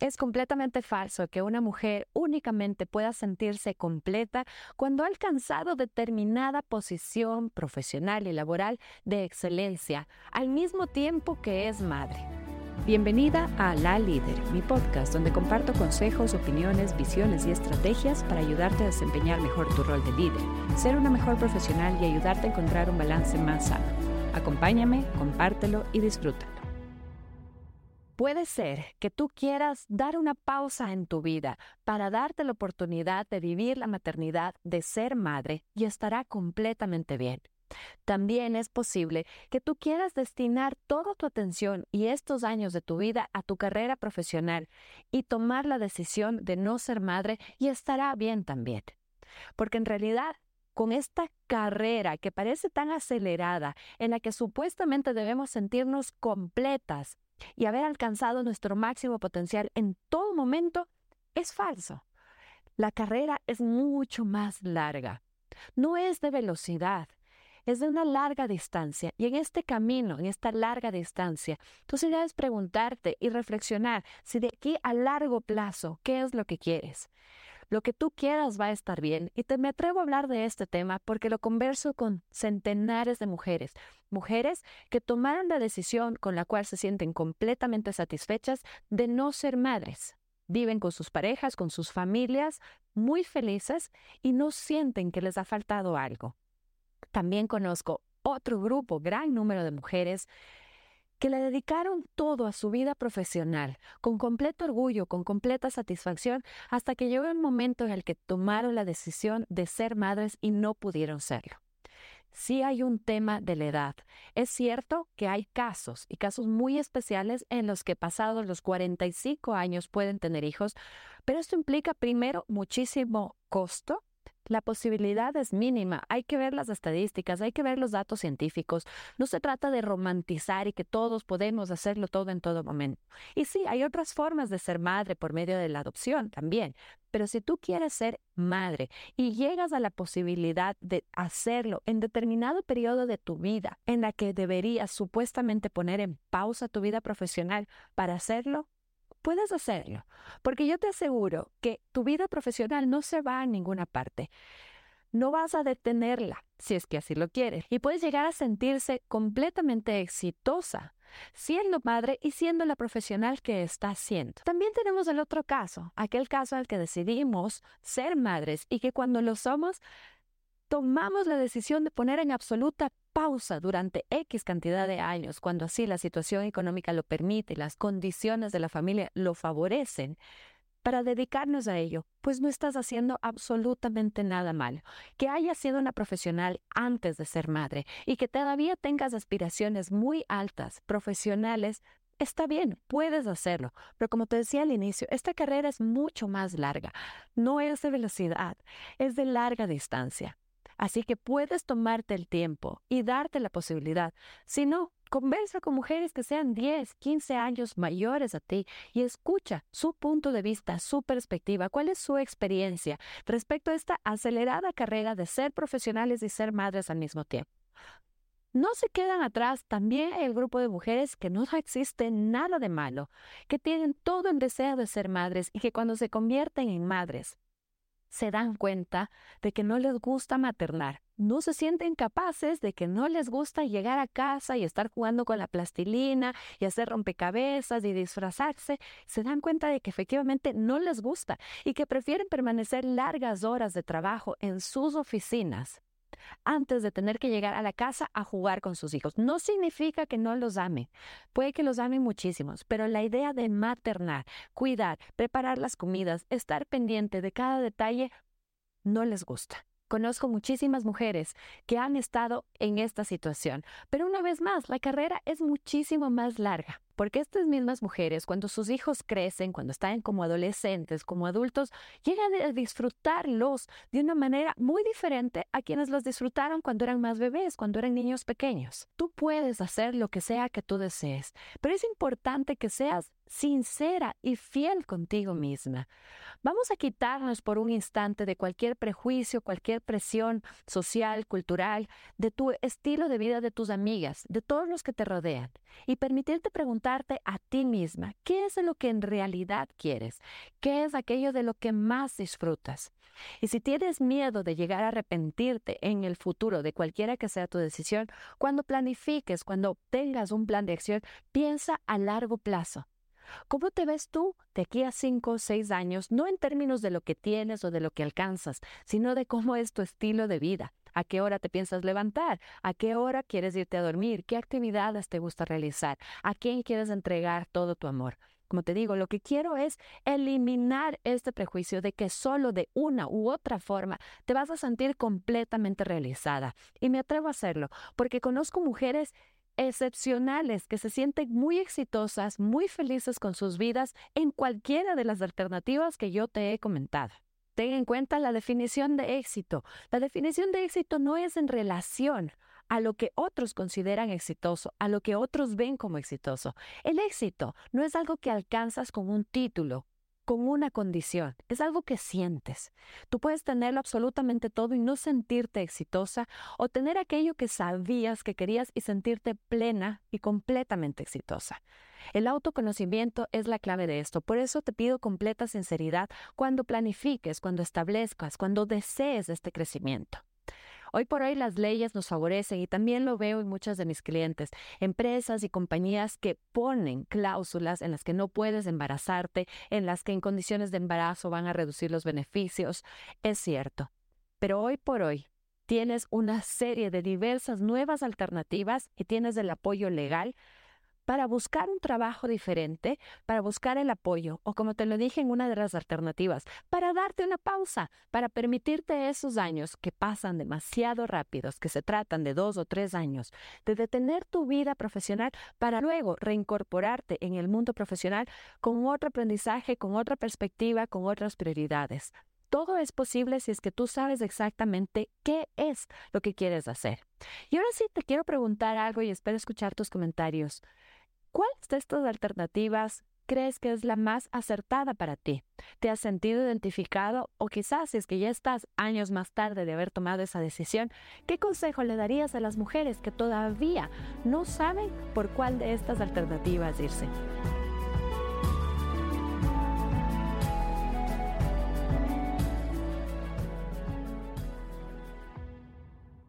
Es completamente falso que una mujer únicamente pueda sentirse completa cuando ha alcanzado determinada posición profesional y laboral de excelencia, al mismo tiempo que es madre. Bienvenida a La Líder, mi podcast donde comparto consejos, opiniones, visiones y estrategias para ayudarte a desempeñar mejor tu rol de líder, ser una mejor profesional y ayudarte a encontrar un balance más sano. Acompáñame, compártelo y disfrútalo. Puede ser que tú quieras dar una pausa en tu vida para darte la oportunidad de vivir la maternidad, de ser madre, y estará completamente bien. También es posible que tú quieras destinar toda tu atención y estos años de tu vida a tu carrera profesional y tomar la decisión de no ser madre y estará bien también. Porque en realidad con esta carrera que parece tan acelerada, en la que supuestamente debemos sentirnos completas, y haber alcanzado nuestro máximo potencial en todo momento es falso. La carrera es mucho más larga. No es de velocidad, es de una larga distancia. Y en este camino, en esta larga distancia, tú sí debes preguntarte y reflexionar si de aquí a largo plazo, ¿qué es lo que quieres? Lo que tú quieras va a estar bien. Y te me atrevo a hablar de este tema porque lo converso con centenares de mujeres. Mujeres que tomaron la decisión con la cual se sienten completamente satisfechas de no ser madres. Viven con sus parejas, con sus familias, muy felices y no sienten que les ha faltado algo. También conozco otro grupo, gran número de mujeres que le dedicaron todo a su vida profesional, con completo orgullo, con completa satisfacción, hasta que llegó el momento en el que tomaron la decisión de ser madres y no pudieron serlo. Sí hay un tema de la edad. Es cierto que hay casos y casos muy especiales en los que pasados los 45 años pueden tener hijos, pero esto implica primero muchísimo costo la posibilidad es mínima. Hay que ver las estadísticas, hay que ver los datos científicos. No se trata de romantizar y que todos podemos hacerlo todo en todo momento. Y sí, hay otras formas de ser madre por medio de la adopción también. Pero si tú quieres ser madre y llegas a la posibilidad de hacerlo en determinado periodo de tu vida en la que deberías supuestamente poner en pausa tu vida profesional para hacerlo, puedes hacerlo, porque yo te aseguro que tu vida profesional no se va a ninguna parte. No vas a detenerla si es que así lo quieres y puedes llegar a sentirse completamente exitosa siendo madre y siendo la profesional que está siendo. También tenemos el otro caso, aquel caso al que decidimos ser madres y que cuando lo somos tomamos la decisión de poner en absoluta pausa durante X cantidad de años, cuando así la situación económica lo permite las condiciones de la familia lo favorecen, para dedicarnos a ello, pues no estás haciendo absolutamente nada mal. Que hayas sido una profesional antes de ser madre y que todavía tengas aspiraciones muy altas, profesionales, está bien, puedes hacerlo, pero como te decía al inicio, esta carrera es mucho más larga, no es de velocidad, es de larga distancia. Así que puedes tomarte el tiempo y darte la posibilidad. Si no, conversa con mujeres que sean 10, 15 años mayores a ti y escucha su punto de vista, su perspectiva, cuál es su experiencia respecto a esta acelerada carrera de ser profesionales y ser madres al mismo tiempo. No se quedan atrás también el grupo de mujeres que no existe nada de malo, que tienen todo el deseo de ser madres y que cuando se convierten en madres se dan cuenta de que no les gusta maternar. No se sienten capaces de que no les gusta llegar a casa y estar jugando con la plastilina y hacer rompecabezas y disfrazarse. Se dan cuenta de que efectivamente no les gusta y que prefieren permanecer largas horas de trabajo en sus oficinas antes de tener que llegar a la casa a jugar con sus hijos. No significa que no los ame, puede que los ame muchísimos, pero la idea de maternar, cuidar, preparar las comidas, estar pendiente de cada detalle, no les gusta. Conozco muchísimas mujeres que han estado en esta situación, pero una vez más, la carrera es muchísimo más larga porque estas mismas mujeres, cuando sus hijos crecen, cuando están como adolescentes, como adultos, llegan a disfrutarlos de una manera muy diferente a quienes los disfrutaron cuando eran más bebés, cuando eran niños pequeños. Tú puedes hacer lo que sea que tú desees, pero es importante que seas sincera y fiel contigo misma. Vamos a quitarnos por un instante de cualquier prejuicio, cualquier presión social, cultural, de tu estilo de vida de tus amigas, de todos los que te rodean, y permitirte preguntar a ti misma, ¿qué es lo que en realidad quieres? ¿Qué es aquello de lo que más disfrutas? Y si tienes miedo de llegar a arrepentirte en el futuro de cualquiera que sea tu decisión, cuando planifiques, cuando tengas un plan de acción, piensa a largo plazo. ¿Cómo te ves tú de aquí a cinco o seis años, no en términos de lo que tienes o de lo que alcanzas, sino de cómo es tu estilo de vida? ¿A qué hora te piensas levantar? ¿A qué hora quieres irte a dormir? ¿Qué actividades te gusta realizar? ¿A quién quieres entregar todo tu amor? Como te digo, lo que quiero es eliminar este prejuicio de que solo de una u otra forma te vas a sentir completamente realizada. Y me atrevo a hacerlo porque conozco mujeres excepcionales que se sienten muy exitosas, muy felices con sus vidas en cualquiera de las alternativas que yo te he comentado. Ten en cuenta la definición de éxito. La definición de éxito no es en relación a lo que otros consideran exitoso, a lo que otros ven como exitoso. El éxito no es algo que alcanzas con un título, con una condición, es algo que sientes. Tú puedes tenerlo absolutamente todo y no sentirte exitosa o tener aquello que sabías que querías y sentirte plena y completamente exitosa. El autoconocimiento es la clave de esto, por eso te pido completa sinceridad cuando planifiques, cuando establezcas, cuando desees este crecimiento. Hoy por hoy las leyes nos favorecen y también lo veo en muchas de mis clientes, empresas y compañías que ponen cláusulas en las que no puedes embarazarte, en las que en condiciones de embarazo van a reducir los beneficios. Es cierto. Pero hoy por hoy tienes una serie de diversas nuevas alternativas y tienes el apoyo legal para buscar un trabajo diferente, para buscar el apoyo o como te lo dije en una de las alternativas, para darte una pausa, para permitirte esos años que pasan demasiado rápidos, que se tratan de dos o tres años, de detener tu vida profesional para luego reincorporarte en el mundo profesional con otro aprendizaje, con otra perspectiva, con otras prioridades. Todo es posible si es que tú sabes exactamente qué es lo que quieres hacer. Y ahora sí te quiero preguntar algo y espero escuchar tus comentarios. ¿Cuál de estas alternativas crees que es la más acertada para ti? ¿Te has sentido identificado o quizás si es que ya estás años más tarde de haber tomado esa decisión, qué consejo le darías a las mujeres que todavía no saben por cuál de estas alternativas irse?